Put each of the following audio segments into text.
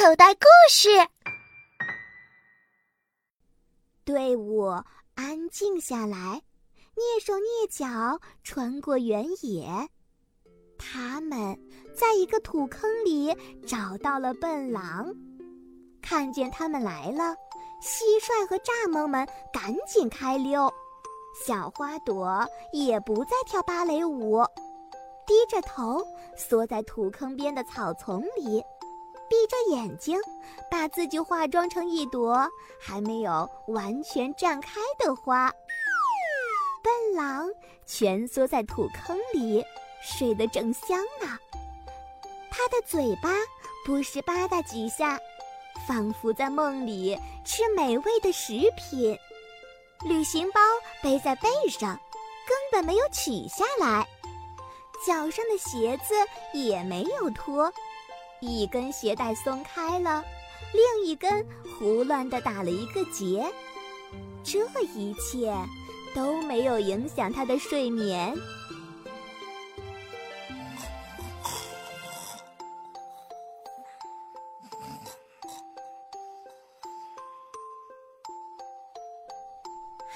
口袋故事。队伍安静下来，蹑手蹑脚穿过原野。他们在一个土坑里找到了笨狼。看见他们来了，蟋蟀和蚱蜢们赶紧开溜。小花朵也不再跳芭蕾舞，低着头缩在土坑边的草丛里。闭着眼睛，把自己化妆成一朵还没有完全绽开的花。笨狼蜷缩在土坑里，睡得正香呢。他的嘴巴不时吧嗒几下，仿佛在梦里吃美味的食品。旅行包背在背上，根本没有取下来。脚上的鞋子也没有脱。一根鞋带松开了，另一根胡乱地打了一个结。这一切都没有影响他的睡眠。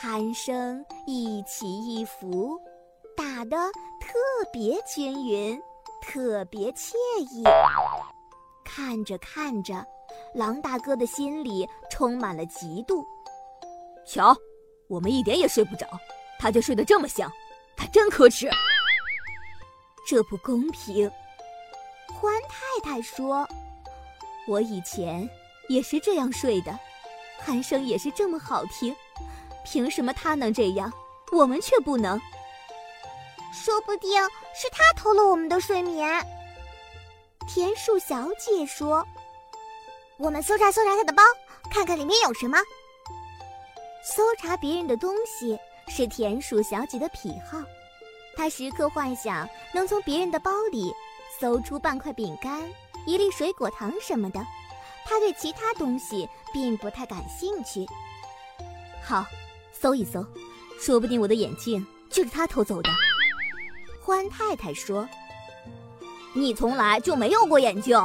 鼾声一起一伏，打得特别均匀，特别惬意。看着看着，狼大哥的心里充满了嫉妒。瞧，我们一点也睡不着，他就睡得这么香，他真可耻。这不公平。欢太太说：“我以前也是这样睡的，鼾声也是这么好听，凭什么他能这样，我们却不能？说不定是他偷了我们的睡眠。”田鼠小姐说：“我们搜查搜查她的包，看看里面有什么。搜查别人的东西是田鼠小姐的癖好，她时刻幻想能从别人的包里搜出半块饼干、一粒水果糖什么的。她对其他东西并不太感兴趣。好，搜一搜，说不定我的眼镜就是他偷走的。”欢太太说。你从来就没有过眼镜，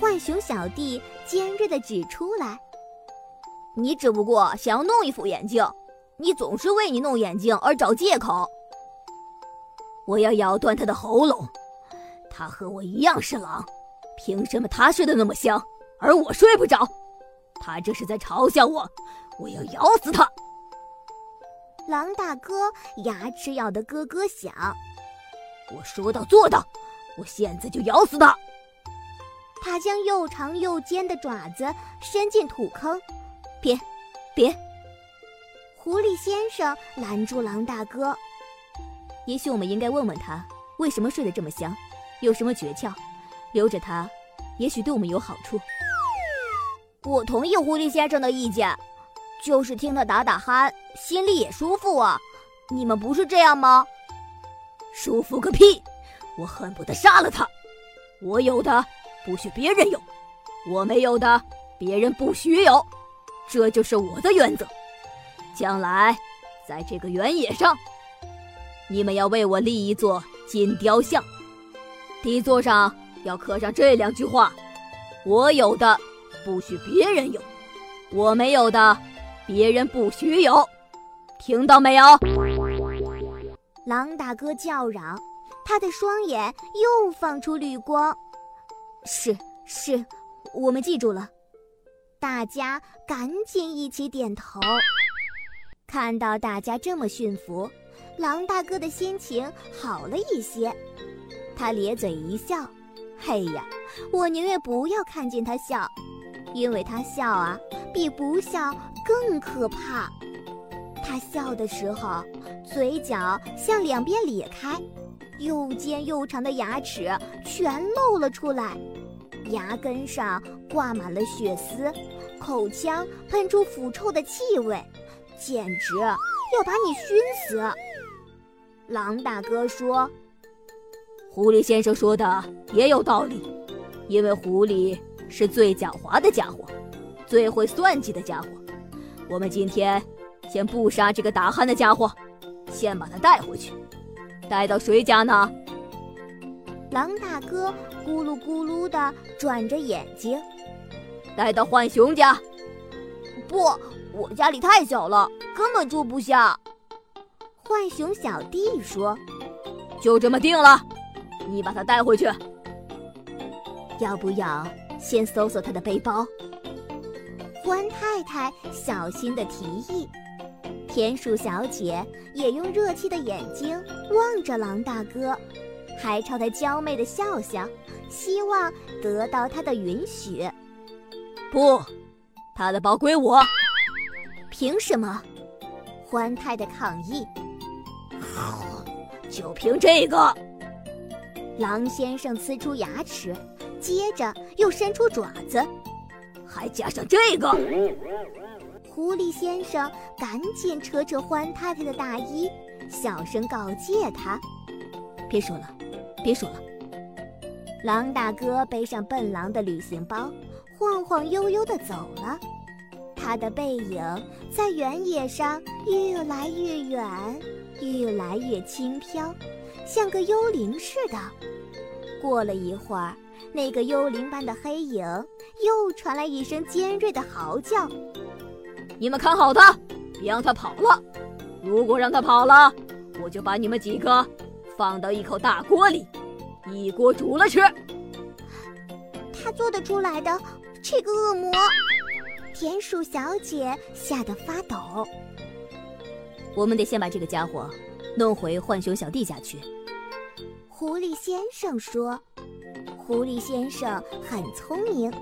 浣熊小弟尖锐地指出来。你只不过想要弄一副眼镜，你总是为你弄眼镜而找借口。我要咬断他的喉咙。他和我一样是狼，凭什么他睡得那么香，而我睡不着？他这是在嘲笑我！我要咬死他！狼大哥牙齿咬得咯咯响。我说到做到。我现在就咬死他！他将又长又尖的爪子伸进土坑，别，别！狐狸先生拦住狼大哥。也许我们应该问问他，为什么睡得这么香，有什么诀窍？留着他，也许对我们有好处。我同意狐狸先生的意见，就是听他打打鼾，心里也舒服啊。你们不是这样吗？舒服个屁！我恨不得杀了他！我有的不许别人有，我没有的别人不许有，这就是我的原则。将来，在这个原野上，你们要为我立一座金雕像，底座上要刻上这两句话：我有的不许别人有，我没有的别人不许有。听到没有？狼大哥叫嚷。他的双眼又放出绿光，是是，我们记住了。大家赶紧一起点头。看到大家这么驯服，狼大哥的心情好了一些。他咧嘴一笑：“嘿呀，我宁愿不要看见他笑，因为他笑啊，比不笑更可怕。他笑的时候，嘴角向两边咧开。”又尖又长的牙齿全露了出来，牙根上挂满了血丝，口腔喷出腐臭的气味，简直要把你熏死。狼大哥说：“狐狸先生说的也有道理，因为狐狸是最狡猾的家伙，最会算计的家伙。我们今天先不杀这个打鼾的家伙，先把他带回去。”带到谁家呢？狼大哥咕噜咕噜地转着眼睛，带到浣熊家。不，我家里太小了，根本住不下。浣熊小弟说：“就这么定了，你把他带回去。要不要先搜搜他的背包？”欢太太小心的提议。田鼠小姐也用热气的眼睛望着狼大哥，还朝他娇媚的笑笑，希望得到他的允许。不，他的包归我。凭什么？欢太太抗议。就凭这个。狼先生呲出牙齿，接着又伸出爪子，还加上这个。狐狸先生赶紧扯扯欢太太的大衣，小声告诫他：“别说了，别说了。”狼大哥背上笨狼的旅行包，晃晃悠悠地走了。他的背影在原野上越来越远，越来越轻飘，像个幽灵似的。过了一会儿，那个幽灵般的黑影又传来一声尖锐的嚎叫。你们看好他，别让他跑了。如果让他跑了，我就把你们几个放到一口大锅里，一锅煮了吃。他做得出来的，这个恶魔！田鼠小姐吓得发抖。我们得先把这个家伙弄回浣熊小弟家去。狐狸先生说：“狐狸先生很聪明，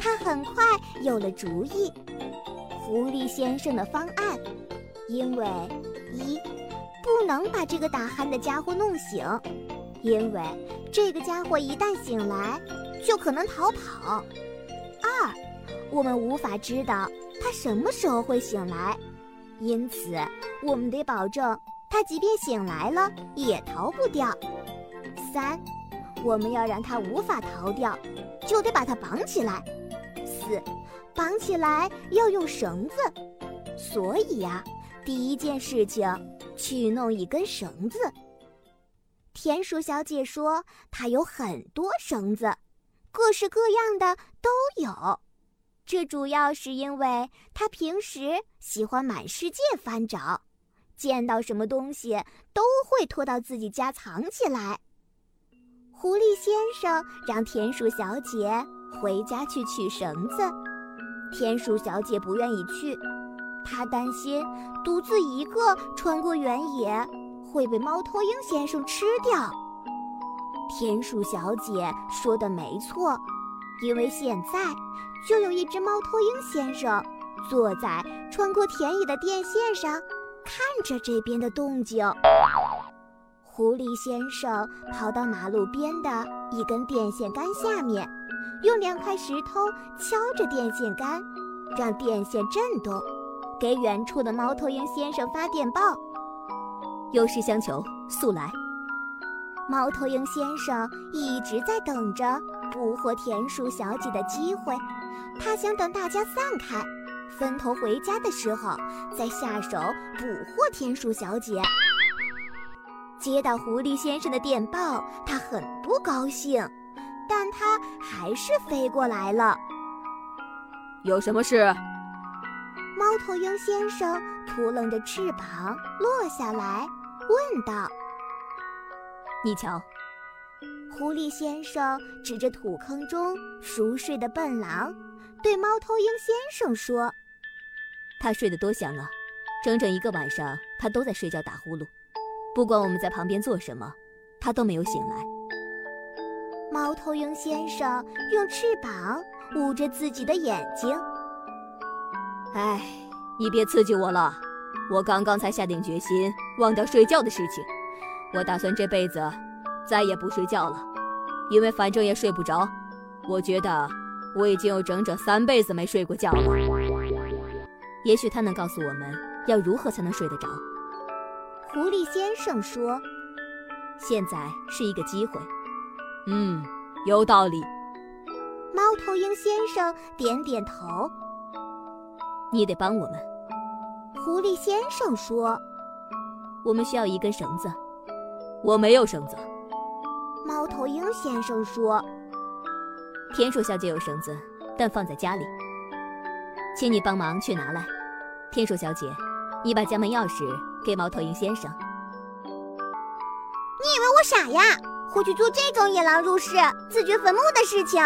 他很快有了主意。”狐狸先生的方案，因为一不能把这个打鼾的家伙弄醒，因为这个家伙一旦醒来就可能逃跑；二我们无法知道他什么时候会醒来，因此我们得保证他即便醒来了也逃不掉；三我们要让他无法逃掉，就得把他绑起来；绑起来要用绳子，所以呀，第一件事情去弄一根绳子。田鼠小姐说她有很多绳子，各式各样的都有。这主要是因为她平时喜欢满世界翻找，见到什么东西都会拖到自己家藏起来。狐狸先生让田鼠小姐回家去取绳子。田鼠小姐不愿意去，她担心独自一个穿过原野会被猫头鹰先生吃掉。田鼠小姐说的没错，因为现在就有一只猫头鹰先生坐在穿过田野的电线上，看着这边的动静。狐狸先生跑到马路边的一根电线杆下面。用两块石头敲着电线杆，让电线震动，给远处的猫头鹰先生发电报。有事相求，速来。猫头鹰先生一直在等着捕获田鼠小姐的机会，他想等大家散开，分头回家的时候再下手捕获田鼠小姐。接到狐狸先生的电报，他很不高兴。但它还是飞过来了。有什么事？猫头鹰先生扑棱着翅膀落下来，问道：“你瞧。”狐狸先生指着土坑中熟睡的笨狼，对猫头鹰先生说：“他睡得多香啊！整整一个晚上，他都在睡觉打呼噜。不管我们在旁边做什么，他都没有醒来。”猫头鹰先生用翅膀捂着自己的眼睛。哎，你别刺激我了，我刚刚才下定决心忘掉睡觉的事情。我打算这辈子再也不睡觉了，因为反正也睡不着。我觉得我已经有整整三辈子没睡过觉了。也许他能告诉我们要如何才能睡得着。狐狸先生说：“现在是一个机会。”嗯，有道理。猫头鹰先生点点头。你得帮我们。狐狸先生说：“我们需要一根绳子。我没有绳子。猫头鹰先生说：“田鼠小姐有绳子，但放在家里，请你帮忙去拿来。”田鼠小姐，你把家门钥匙给猫头鹰先生。你以为我傻呀？会去做这种引狼入室、自掘坟墓的事情？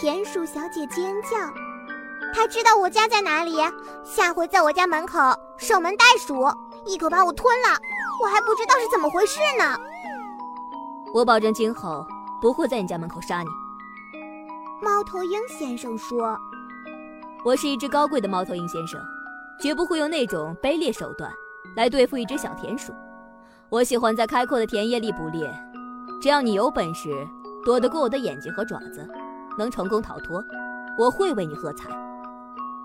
田鼠小姐尖叫。她知道我家在哪里，下回在我家门口守门袋鼠，一口把我吞了，我还不知道是怎么回事呢。我保证今后不会在你家门口杀你。猫头鹰先生说：“我是一只高贵的猫头鹰先生，绝不会用那种卑劣手段来对付一只小田鼠。我喜欢在开阔的田野里捕猎，只要你有本事躲得过我的眼睛和爪子，能成功逃脱，我会为你喝彩。”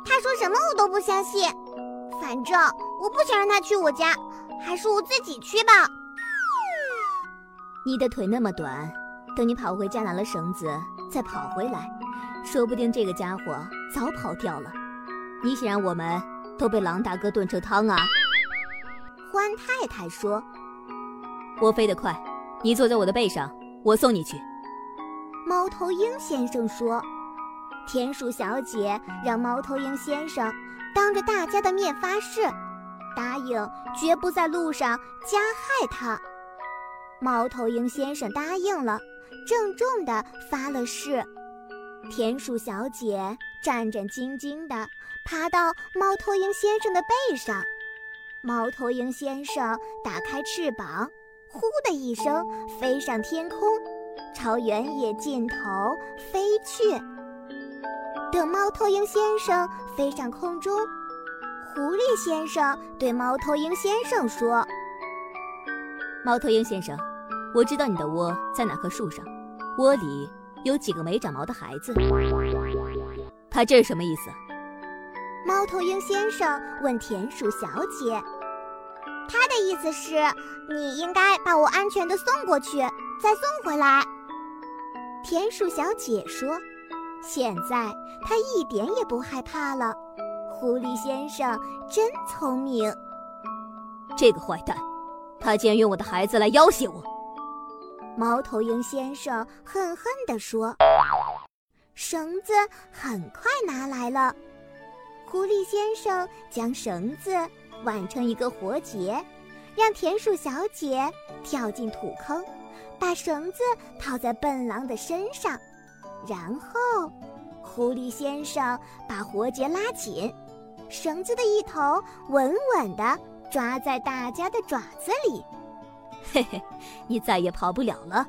他说什么我都不相信，反正我不想让他去我家，还是我自己去吧。你的腿那么短，等你跑回家拿了绳子再跑回来，说不定这个家伙早跑掉了。你想让我们都被狼大哥炖成汤啊？欢太太说：“我飞得快，你坐在我的背上，我送你去。”猫头鹰先生说。田鼠小姐让猫头鹰先生当着大家的面发誓，答应绝不在路上加害他。猫头鹰先生答应了，郑重地发了誓。田鼠小姐战战兢兢地爬到猫头鹰先生的背上，猫头鹰先生打开翅膀，呼的一声飞上天空，朝原野尽头飞去。等猫头鹰先生飞上空中，狐狸先生对猫头鹰先生说：“猫头鹰先生，我知道你的窝在哪棵树上，窝里有几个没长毛的孩子。”他这是什么意思？猫头鹰先生问田鼠小姐：“他的意思是，你应该把我安全的送过去，再送回来。”田鼠小姐说。现在她一点也不害怕了。狐狸先生真聪明。这个坏蛋，他竟然用我的孩子来要挟我。猫头鹰先生恨恨地说：“绳子很快拿来了。”狐狸先生将绳子挽成一个活结，让田鼠小姐跳进土坑，把绳子套在笨狼的身上。然后，狐狸先生把活结拉紧，绳子的一头稳稳地抓在大家的爪子里。嘿嘿，你再也跑不了了。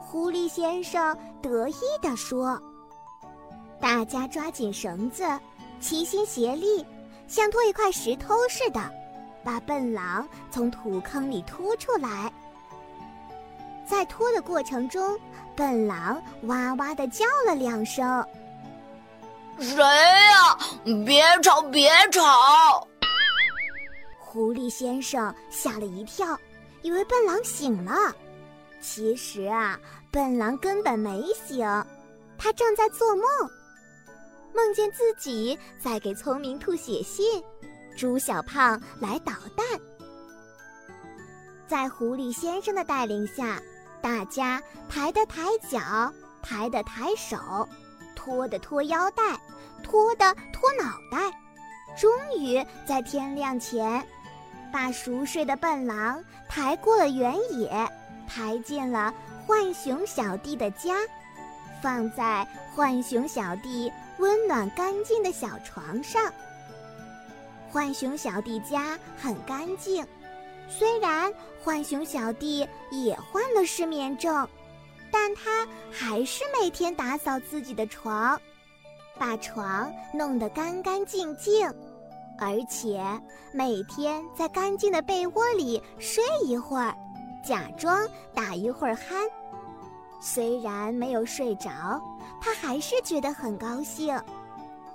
狐狸先生得意地说：“大家抓紧绳子，齐心协力，像拖一块石头似的，把笨狼从土坑里拖出来。”在拖的过程中，笨狼哇哇的叫了两声：“谁呀？别吵，别吵！”狐狸先生吓了一跳，以为笨狼醒了。其实啊，笨狼根本没醒，他正在做梦，梦见自己在给聪明兔写信，猪小胖来捣蛋。在狐狸先生的带领下。大家抬的抬脚，抬的抬手，拖的拖腰带，拖的拖脑袋，终于在天亮前，把熟睡的笨狼抬过了原野，抬进了浣熊小弟的家，放在浣熊小弟温暖干净的小床上。浣熊小弟家很干净。虽然浣熊小弟也患了失眠症，但他还是每天打扫自己的床，把床弄得干干净净，而且每天在干净的被窝里睡一会儿，假装打一会儿鼾。虽然没有睡着，他还是觉得很高兴，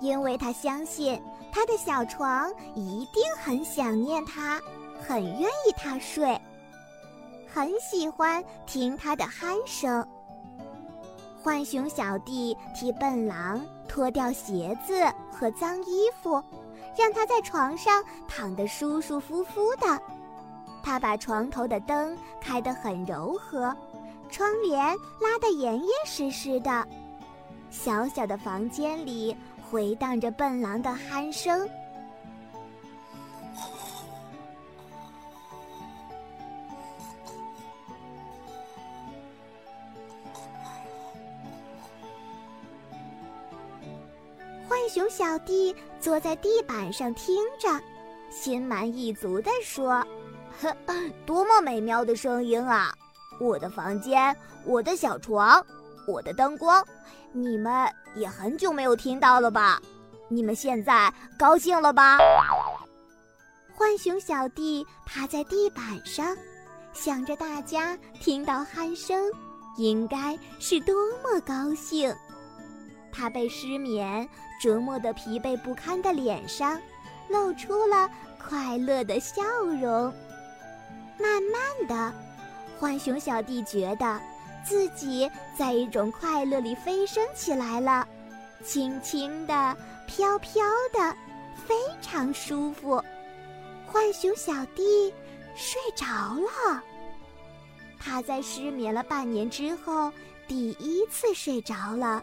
因为他相信他的小床一定很想念他。很愿意他睡，很喜欢听他的鼾声。浣熊小弟替笨狼脱掉鞋子和脏衣服，让他在床上躺得舒舒服服的。他把床头的灯开得很柔和，窗帘拉得严严实实的。小小的房间里回荡着笨狼的鼾声。浣熊小弟坐在地板上听着，心满意足地说：“呵，多么美妙的声音啊！我的房间，我的小床，我的灯光，你们也很久没有听到了吧？你们现在高兴了吧？”浣熊小弟趴在地板上，想着大家听到鼾声，应该是多么高兴。他被失眠折磨得疲惫不堪的脸上，露出了快乐的笑容。慢慢的，浣熊小弟觉得自己在一种快乐里飞升起来了，轻轻的、飘飘的，非常舒服。浣熊小弟睡着了。他在失眠了半年之后，第一次睡着了。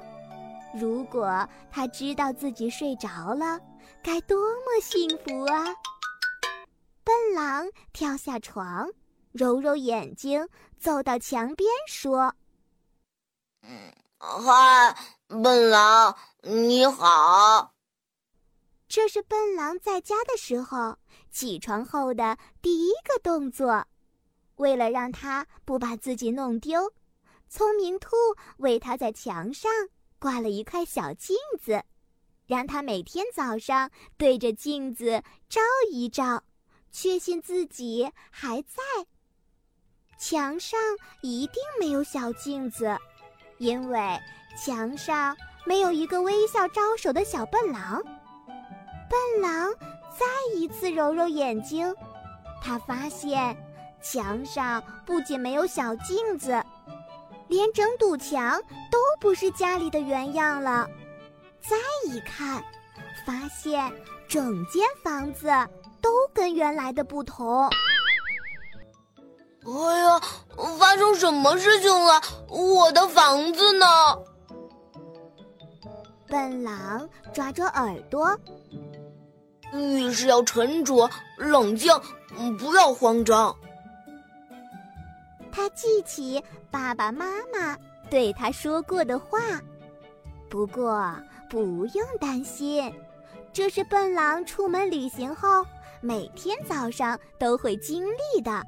如果他知道自己睡着了，该多么幸福啊！笨狼跳下床，揉揉眼睛，走到墙边说：“嗯，嗨，笨狼，你好。”这是笨狼在家的时候起床后的第一个动作。为了让他不把自己弄丢，聪明兔为他在墙上。挂了一块小镜子，让他每天早上对着镜子照一照，确信自己还在。墙上一定没有小镜子，因为墙上没有一个微笑招手的小笨狼。笨狼再一次揉揉眼睛，他发现墙上不仅没有小镜子。连整堵墙都不是家里的原样了，再一看，发现整间房子都跟原来的不同。哎呀，发生什么事情了？我的房子呢？笨狼抓着耳朵，遇事要沉着冷静，不要慌张。他记起爸爸妈妈对他说过的话，不过不用担心，这是笨狼出门旅行后每天早上都会经历的。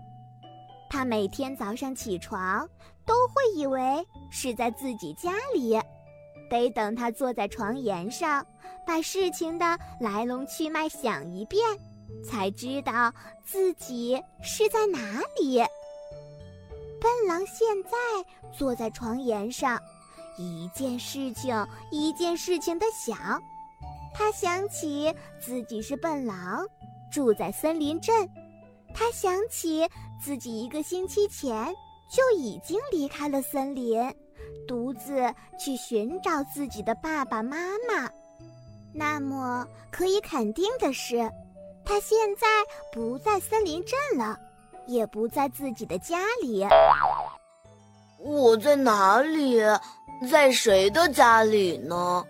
他每天早上起床都会以为是在自己家里，得等他坐在床沿上，把事情的来龙去脉想一遍，才知道自己是在哪里。笨狼现在坐在床沿上，一件事情一件事情的想。他想起自己是笨狼，住在森林镇。他想起自己一个星期前就已经离开了森林，独自去寻找自己的爸爸妈妈。那么可以肯定的是，他现在不在森林镇了。也不在自己的家里。我在哪里？在谁的家里呢？